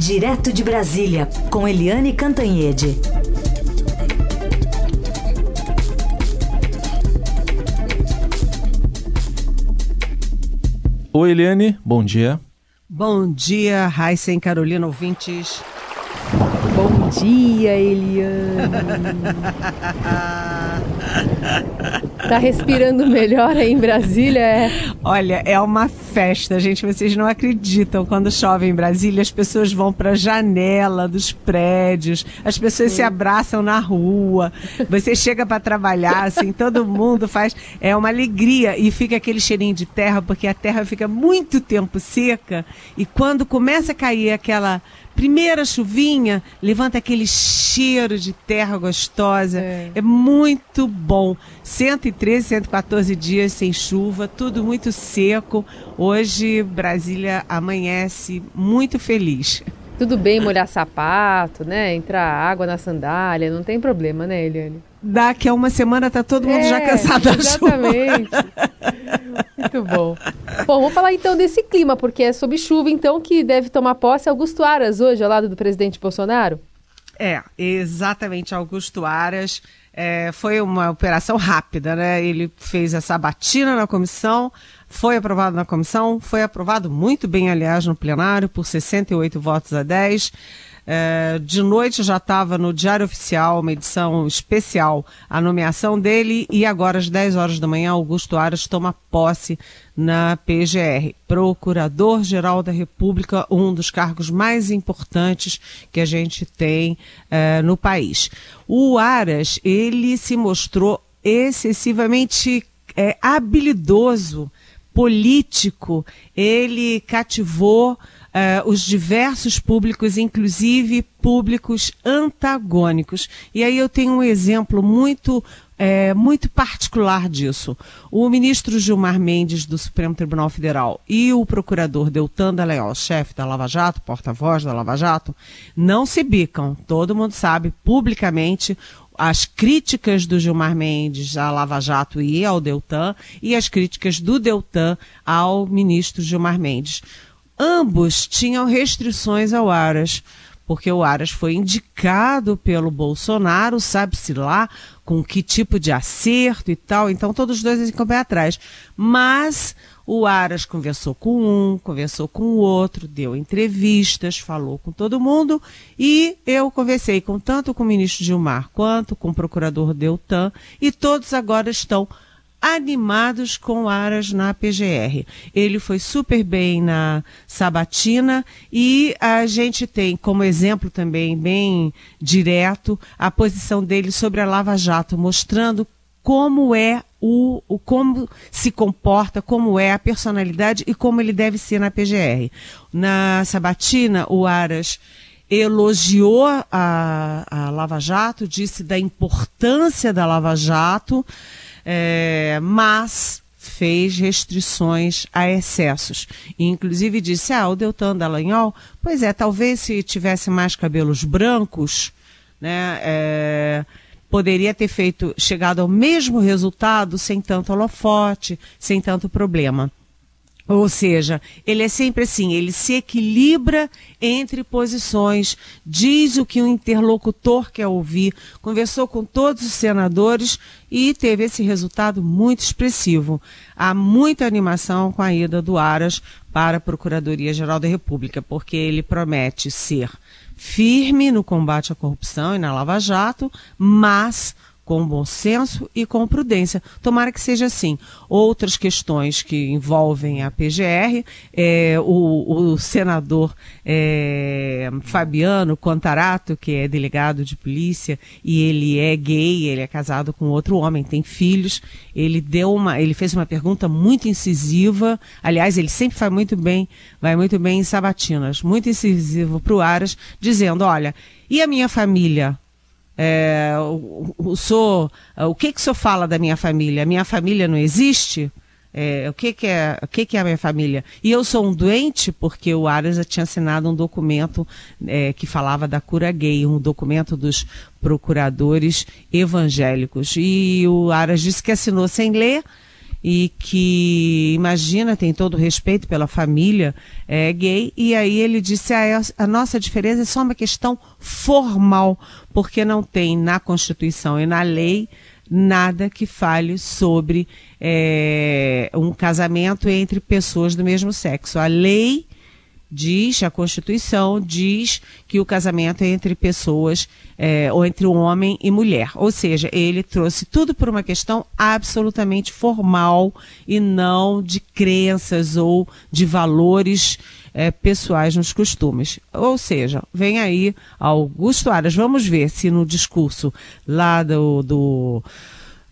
Direto de Brasília, com Eliane Cantanhede. Oi, Eliane, bom dia. Bom dia, Raíssa e Carolina ouvintes. Bom dia, Eliane. tá respirando melhor aí em Brasília? É? Olha, é uma festa, gente. Vocês não acreditam. Quando chove em Brasília, as pessoas vão para a janela dos prédios, as pessoas Sim. se abraçam na rua. Você chega para trabalhar, assim, todo mundo faz. É uma alegria. E fica aquele cheirinho de terra, porque a terra fica muito tempo seca. E quando começa a cair aquela primeira chuvinha, levanta aquele cheiro de terra gostosa. É, é muito bom. 113, 114 dias sem chuva, tudo muito seco. Hoje, Brasília amanhece muito feliz. Tudo bem molhar sapato, né? Entrar água na sandália, não tem problema, né, Eliane? Daqui a uma semana tá todo mundo é, já cansado da exatamente. chuva. Muito bom. Bom, vamos falar então desse clima, porque é sob chuva, então, que deve tomar posse Augusto Aras hoje, ao lado do presidente Bolsonaro? É, exatamente, Augusto Aras. É, foi uma operação rápida, né? Ele fez essa batina na comissão, foi aprovado na comissão, foi aprovado muito bem, aliás, no plenário, por 68 votos a 10. É, de noite já estava no Diário Oficial, uma edição especial, a nomeação dele, e agora às 10 horas da manhã, Augusto Aras toma posse na PGR. Procurador-Geral da República, um dos cargos mais importantes que a gente tem é, no país. O Aras, ele se mostrou excessivamente é, habilidoso político, ele cativou uh, os diversos públicos, inclusive públicos antagônicos. E aí eu tenho um exemplo muito é, muito particular disso. O ministro Gilmar Mendes, do Supremo Tribunal Federal, e o procurador Deltan Dallagnol, chefe da Lava Jato, porta-voz da Lava Jato, não se bicam. Todo mundo sabe publicamente as críticas do Gilmar Mendes à Lava Jato e ao Deltan e as críticas do Deltan ao ministro Gilmar Mendes. Ambos tinham restrições ao Aras, porque o Aras foi indicado pelo Bolsonaro, sabe-se lá com que tipo de acerto e tal, então todos os dois ficam bem atrás. Mas o Aras conversou com um, conversou com o outro, deu entrevistas, falou com todo mundo e eu conversei com tanto com o ministro Gilmar quanto com o procurador Deltan e todos agora estão animados com Aras na PGR. Ele foi super bem na Sabatina e a gente tem como exemplo também bem direto a posição dele sobre a Lava Jato, mostrando como é o, o, como se comporta, como é a personalidade e como ele deve ser na PGR. Na Sabatina, o Aras elogiou a, a Lava Jato, disse da importância da Lava Jato, é, mas fez restrições a excessos. E, inclusive disse, ah, o Deltan Dallagnol, pois é, talvez se tivesse mais cabelos brancos, né, é, poderia ter feito, chegado ao mesmo resultado sem tanto holofote, sem tanto problema. Ou seja, ele é sempre assim, ele se equilibra entre posições, diz o que o interlocutor quer ouvir, conversou com todos os senadores e teve esse resultado muito expressivo. Há muita animação com a ida do Aras para a Procuradoria-Geral da República, porque ele promete ser firme no combate à corrupção e na Lava Jato, mas com bom senso e com prudência. Tomara que seja assim. Outras questões que envolvem a PGR, é, o, o, senador é, Fabiano Contarato, que é delegado de polícia, e ele é gay, ele é casado com outro homem, tem filhos. Ele deu uma, ele fez uma pergunta muito incisiva. Aliás, ele sempre faz muito bem, vai muito bem em sabatinas, muito incisivo para o Aras, dizendo: olha, e a minha família? É, o, o, o, o que que o senhor fala da minha família? A minha família não existe? É, o que, que, é, o que, que é a minha família? E eu sou um doente porque o Aras já tinha assinado um documento é, que falava da cura gay, um documento dos procuradores evangélicos. E o Aras disse que assinou sem ler e que, imagina, tem todo o respeito pela família é, gay, e aí ele disse: ah, a nossa diferença é só uma questão formal, porque não tem na Constituição e na lei nada que fale sobre é, um casamento entre pessoas do mesmo sexo. A lei diz, a Constituição diz que o casamento é entre pessoas, é, ou entre homem e mulher. Ou seja, ele trouxe tudo por uma questão absolutamente formal e não de crenças ou de valores é, pessoais nos costumes. Ou seja, vem aí Augusto Aras. Vamos ver se no discurso lá do, do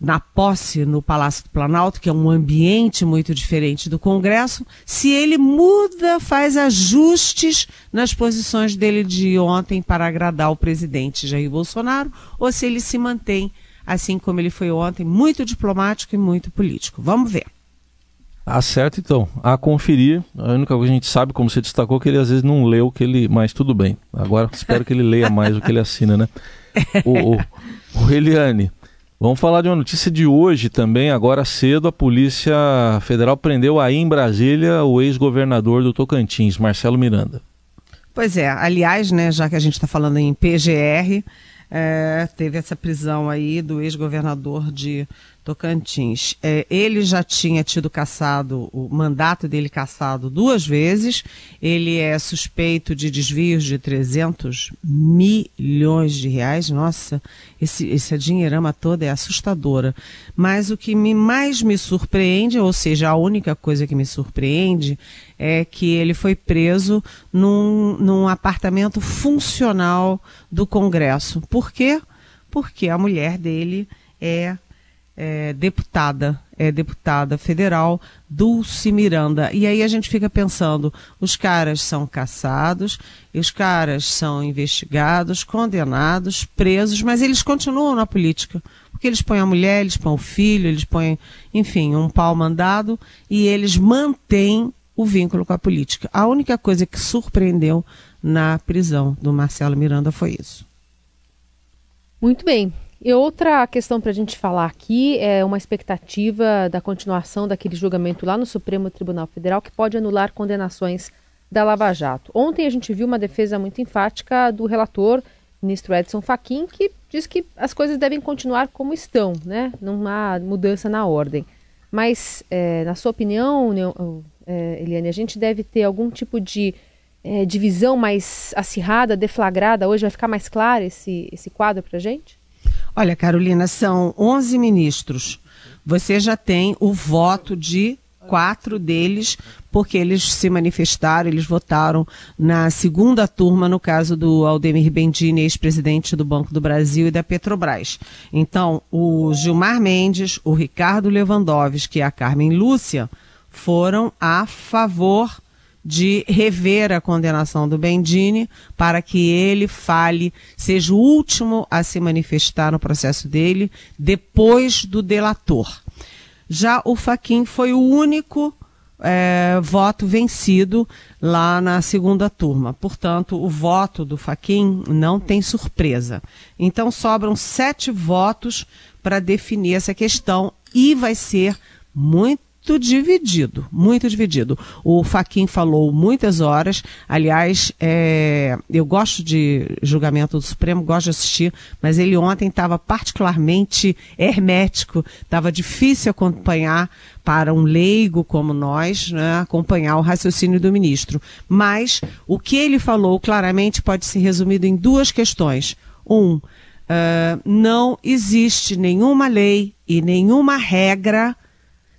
na posse no Palácio do Planalto, que é um ambiente muito diferente do Congresso, se ele muda, faz ajustes nas posições dele de ontem para agradar o presidente Jair Bolsonaro, ou se ele se mantém assim como ele foi ontem, muito diplomático e muito político. Vamos ver. Ah, certo, então. A conferir. A única coisa que a gente sabe, como você destacou, é que ele às vezes não leu o que ele. Mas tudo bem. Agora espero que ele leia mais o que ele assina, né? O, o, o Eliane, Vamos falar de uma notícia de hoje também. Agora cedo, a Polícia Federal prendeu aí em Brasília o ex-governador do Tocantins, Marcelo Miranda. Pois é, aliás, né, já que a gente está falando em PGR, é, teve essa prisão aí do ex-governador de Tocantins. É, ele já tinha tido caçado, o mandato dele caçado duas vezes. Ele é suspeito de desvios de 300 milhões de reais. Nossa, esse, essa dinheirama toda é assustadora. Mas o que me, mais me surpreende, ou seja, a única coisa que me surpreende, é que ele foi preso num, num apartamento funcional do Congresso. Por quê? Porque a mulher dele é é, deputada, é deputada federal, Dulce Miranda. E aí a gente fica pensando, os caras são caçados, os caras são investigados, condenados, presos, mas eles continuam na política. Porque eles põem a mulher, eles põem o filho, eles põem, enfim, um pau mandado e eles mantêm o vínculo com a política. A única coisa que surpreendeu na prisão do Marcelo Miranda foi isso. Muito bem. E outra questão para a gente falar aqui é uma expectativa da continuação daquele julgamento lá no Supremo Tribunal Federal que pode anular condenações da Lava Jato. Ontem a gente viu uma defesa muito enfática do relator, ministro Edson Fachin, que diz que as coisas devem continuar como estão, né? Não há mudança na ordem. Mas, é, na sua opinião, é, Eliane, a gente deve ter algum tipo de é, divisão mais acirrada, deflagrada? Hoje vai ficar mais claro esse, esse quadro para a gente? Olha, Carolina, são 11 ministros. Você já tem o voto de quatro deles, porque eles se manifestaram, eles votaram na segunda turma, no caso do Aldemir Bendini, ex-presidente do Banco do Brasil e da Petrobras. Então, o Gilmar Mendes, o Ricardo Lewandowski e a Carmen Lúcia foram a favor de rever a condenação do Bendini para que ele fale, seja o último a se manifestar no processo dele, depois do delator. Já o Faquin foi o único é, voto vencido lá na segunda turma. Portanto, o voto do Faquin não tem surpresa. Então, sobram sete votos para definir essa questão e vai ser muito muito dividido, muito dividido. O Faquin falou muitas horas, aliás, é, eu gosto de julgamento do Supremo, gosto de assistir, mas ele ontem estava particularmente hermético, estava difícil acompanhar para um leigo como nós, né, acompanhar o raciocínio do ministro. Mas o que ele falou claramente pode ser resumido em duas questões. Um, uh, não existe nenhuma lei e nenhuma regra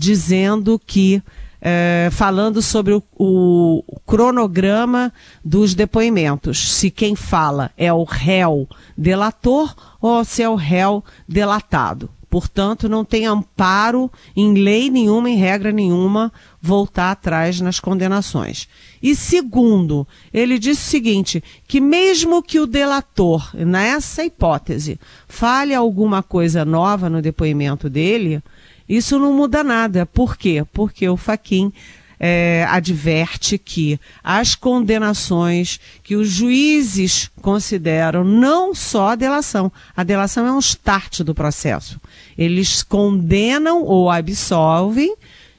dizendo que, é, falando sobre o, o, cronograma dos depoimentos, se quem fala é o réu delator ou se é o réu delatado. Portanto, não tem amparo em lei nenhuma, em regra nenhuma, voltar atrás nas condenações. E segundo, ele disse o seguinte: que mesmo que o delator, nessa hipótese, fale alguma coisa nova no depoimento dele, isso não muda nada. Por quê? Porque o Faquin é, adverte que as condenações que os juízes consideram não só a delação, a delação é um start do processo. Eles condenam ou absolvem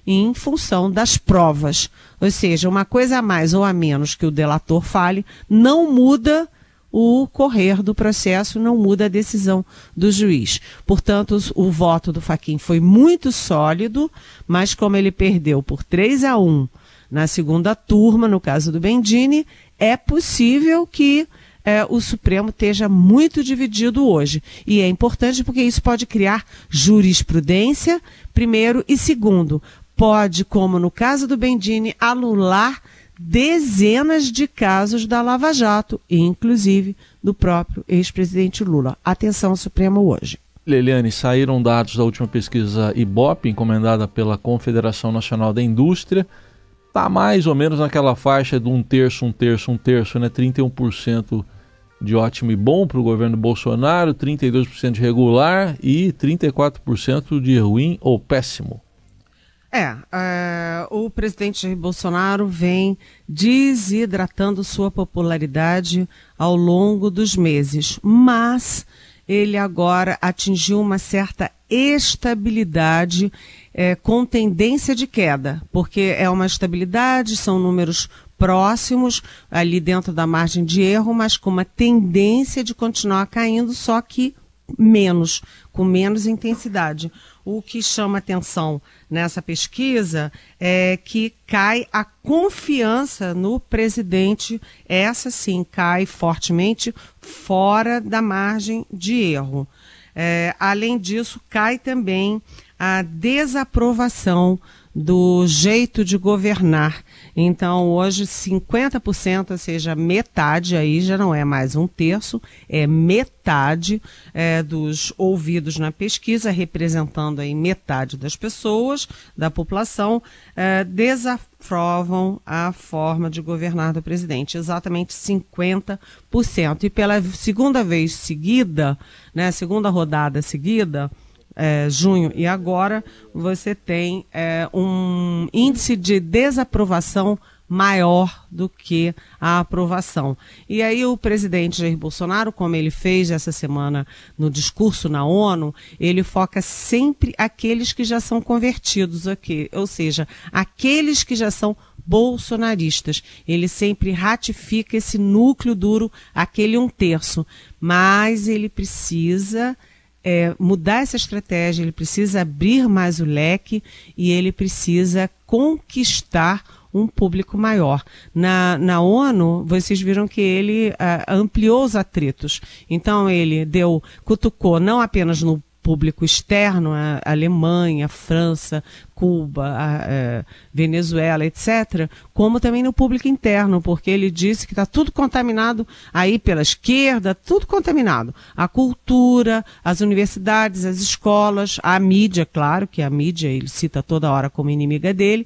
em função das provas. Ou seja, uma coisa a mais ou a menos que o delator fale não muda o correr do processo, não muda a decisão do juiz. Portanto, o voto do Faquin foi muito sólido, mas como ele perdeu por 3 a 1 na segunda turma, no caso do Bendini, é possível que é, o Supremo esteja muito dividido hoje. E é importante porque isso pode criar jurisprudência, primeiro, e segundo, pode, como no caso do Bendini, anular dezenas de casos da Lava Jato, inclusive do próprio ex-presidente Lula. Atenção Supremo hoje. Leliane, saíram dados da última pesquisa IBOP, encomendada pela Confederação Nacional da Indústria. Está mais ou menos naquela faixa de um terço, um terço, um terço, né? 31% de ótimo e bom para o governo Bolsonaro, 32% de regular e 34% de ruim ou péssimo. É, é, o presidente Bolsonaro vem desidratando sua popularidade ao longo dos meses, mas ele agora atingiu uma certa estabilidade é, com tendência de queda, porque é uma estabilidade, são números próximos, ali dentro da margem de erro, mas com uma tendência de continuar caindo, só que menos, com menos intensidade. O que chama atenção nessa pesquisa é que cai a confiança no presidente, essa sim cai fortemente fora da margem de erro. É, além disso, cai também a desaprovação do jeito de governar. Então, hoje, 50%, ou seja, metade, aí já não é mais um terço, é metade é, dos ouvidos na pesquisa, representando aí metade das pessoas, da população, é, desaprovam a forma de governar do presidente, exatamente 50%. E pela segunda vez seguida, né, segunda rodada seguida, é, junho e agora, você tem é, um índice de desaprovação maior do que a aprovação. E aí o presidente Jair Bolsonaro, como ele fez essa semana no discurso na ONU, ele foca sempre aqueles que já são convertidos aqui, ou seja, aqueles que já são bolsonaristas. Ele sempre ratifica esse núcleo duro, aquele um terço, mas ele precisa é, mudar essa estratégia, ele precisa abrir mais o leque e ele precisa conquistar um público maior. Na, na ONU, vocês viram que ele uh, ampliou os atritos. Então, ele deu, cutucou não apenas no público externo, a Alemanha, a França, Cuba, a, a é, Venezuela, etc., como também no público interno, porque ele disse que está tudo contaminado aí pela esquerda, tudo contaminado. A cultura, as universidades, as escolas, a mídia, claro que a mídia ele cita toda hora como inimiga dele,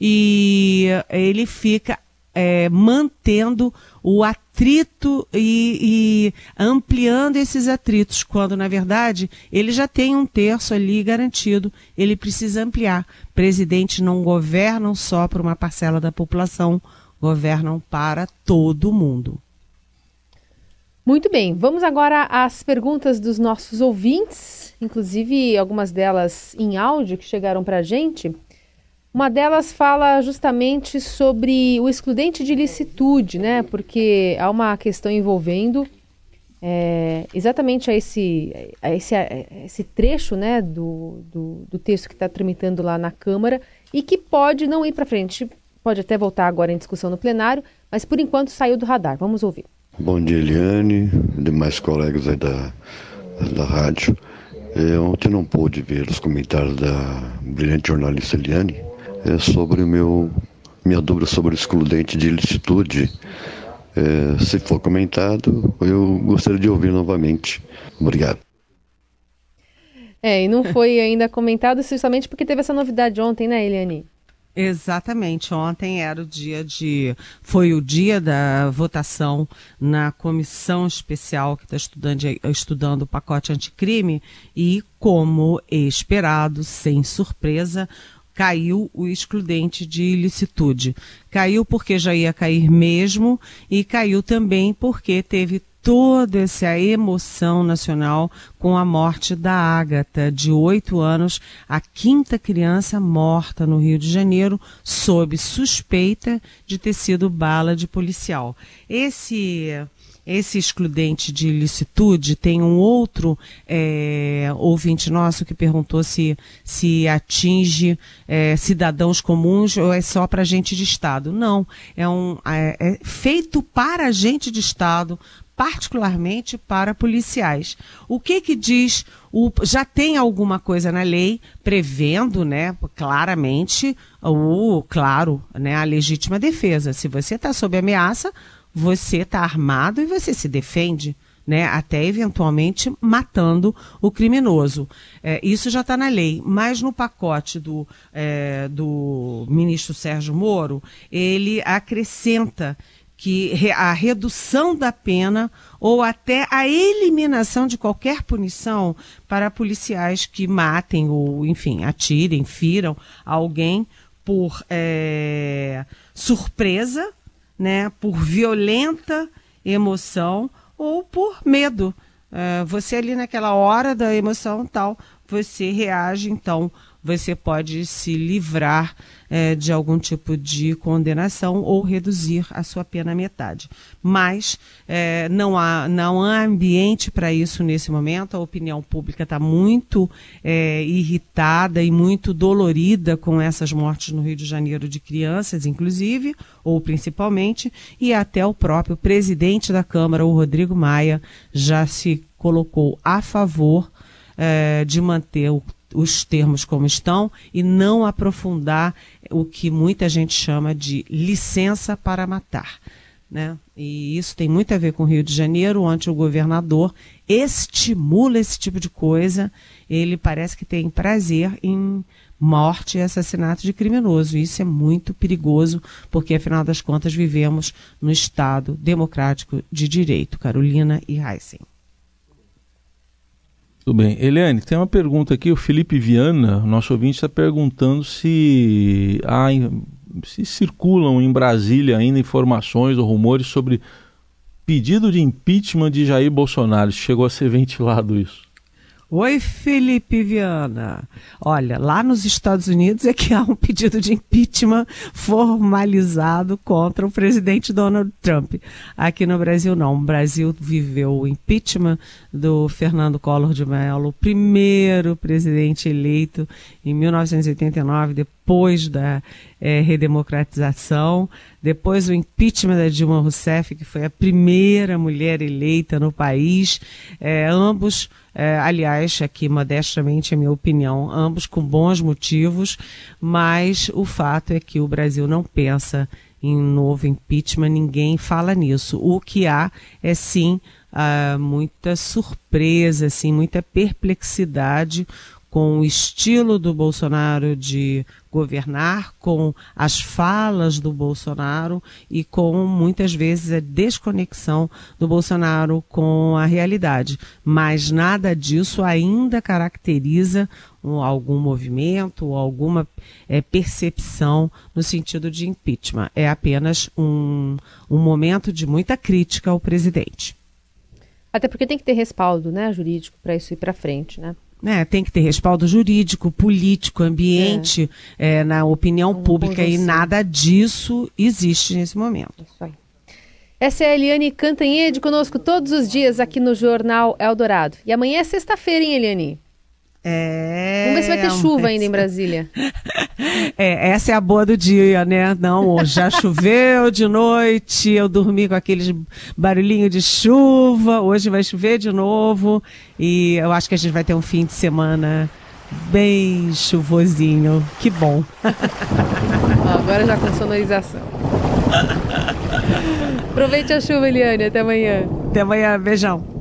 e ele fica é, mantendo o atrito e, e, ampliando esses atritos, quando na verdade ele já tem um terço ali garantido, ele precisa ampliar. Presidentes não governam só para uma parcela da população, governam para todo mundo. Muito bem, vamos agora às perguntas dos nossos ouvintes, inclusive algumas delas em áudio que chegaram para a gente. Uma delas fala justamente sobre o excludente de licitude, né? Porque há uma questão envolvendo é, exatamente a esse, a esse, a esse trecho né, do, do, do texto que está tramitando lá na Câmara e que pode não ir para frente. Pode até voltar agora em discussão no plenário, mas por enquanto saiu do radar. Vamos ouvir. Bom dia, Eliane, demais colegas aí da, da rádio. É, ontem não pude ver os comentários da brilhante jornalista Eliane, é sobre o meu minha dúvida sobre o excludente de ilicitude. É, se for comentado, eu gostaria de ouvir novamente. Obrigado. É, e não foi ainda comentado justamente porque teve essa novidade ontem, né, Eliane? Exatamente. Ontem era o dia de. Foi o dia da votação na comissão especial que está estudando, estudando o pacote anticrime e, como esperado, sem surpresa, caiu o excludente de ilicitude. Caiu porque já ia cair mesmo e caiu também porque teve toda essa emoção nacional com a morte da Ágata, de oito anos, a quinta criança morta no Rio de Janeiro, sob suspeita de ter sido bala de policial. Esse esse excludente de ilicitude, tem um outro é, ouvinte nosso que perguntou se, se atinge é, cidadãos comuns ou é só para gente de Estado. Não, é, um, é, é feito para gente de Estado, particularmente para policiais. O que que diz o, já tem alguma coisa na lei prevendo, né, claramente o claro, né, a legítima defesa. Se você está sob ameaça, você está armado e você se defende. Né, até eventualmente matando o criminoso. É, isso já está na lei, mas no pacote do, é, do ministro Sérgio Moro, ele acrescenta que a redução da pena ou até a eliminação de qualquer punição para policiais que matem ou, enfim, atirem, firam alguém por é, surpresa né, por violenta emoção ou por medo. É, você ali naquela hora da emoção tal, você reage, então você pode se livrar é, de algum tipo de condenação ou reduzir a sua pena à metade. Mas é, não, há, não há ambiente para isso nesse momento. A opinião pública está muito é, irritada e muito dolorida com essas mortes no Rio de Janeiro de crianças, inclusive, ou principalmente, e até o próprio presidente da Câmara, o Rodrigo Maia, já se colocou a favor é, de manter o os termos como estão e não aprofundar o que muita gente chama de licença para matar. Né? E isso tem muito a ver com o Rio de Janeiro, onde o governador estimula esse tipo de coisa. Ele parece que tem prazer em morte e assassinato de criminoso. Isso é muito perigoso, porque afinal das contas vivemos no Estado democrático de direito. Carolina e Heisen. Tudo bem. Eliane, tem uma pergunta aqui. O Felipe Viana, nosso ouvinte, está perguntando se, há, se circulam em Brasília ainda informações ou rumores sobre pedido de impeachment de Jair Bolsonaro. Chegou a ser ventilado isso. Oi, Felipe Viana. Olha, lá nos Estados Unidos é que há um pedido de impeachment formalizado contra o presidente Donald Trump. Aqui no Brasil, não. O Brasil viveu o impeachment do Fernando Collor de Mello, primeiro presidente eleito em 1989, depois da é, redemocratização, depois o impeachment da Dilma Rousseff, que foi a primeira mulher eleita no país, é, ambos é, aliás, aqui modestamente a minha opinião, ambos com bons motivos, mas o fato é que o Brasil não pensa em novo impeachment, ninguém fala nisso. O que há é sim uh, muita surpresa, assim, muita perplexidade com o estilo do Bolsonaro de governar, com as falas do Bolsonaro e com muitas vezes a desconexão do Bolsonaro com a realidade. Mas nada disso ainda caracteriza um, algum movimento ou alguma é, percepção no sentido de impeachment. É apenas um, um momento de muita crítica ao presidente. Até porque tem que ter respaldo né, jurídico para isso ir para frente, né? Né, tem que ter respaldo jurídico, político, ambiente, é. É, na opinião pública, e nada disso existe nesse momento. Isso aí. Essa é a Eliane Cantanhede conosco todos os dias aqui no Jornal Eldorado. E amanhã é sexta-feira, hein, Eliane? É. Vamos ver se vai ter chuva ainda em Brasília. É, essa é a boa do dia, né? Não, já choveu de noite, eu dormi com aqueles barulhinhos de chuva, hoje vai chover de novo e eu acho que a gente vai ter um fim de semana bem chuvosinho. Que bom. Agora já com sonorização. Aproveite a chuva, Eliane. Até amanhã. Até amanhã. Beijão.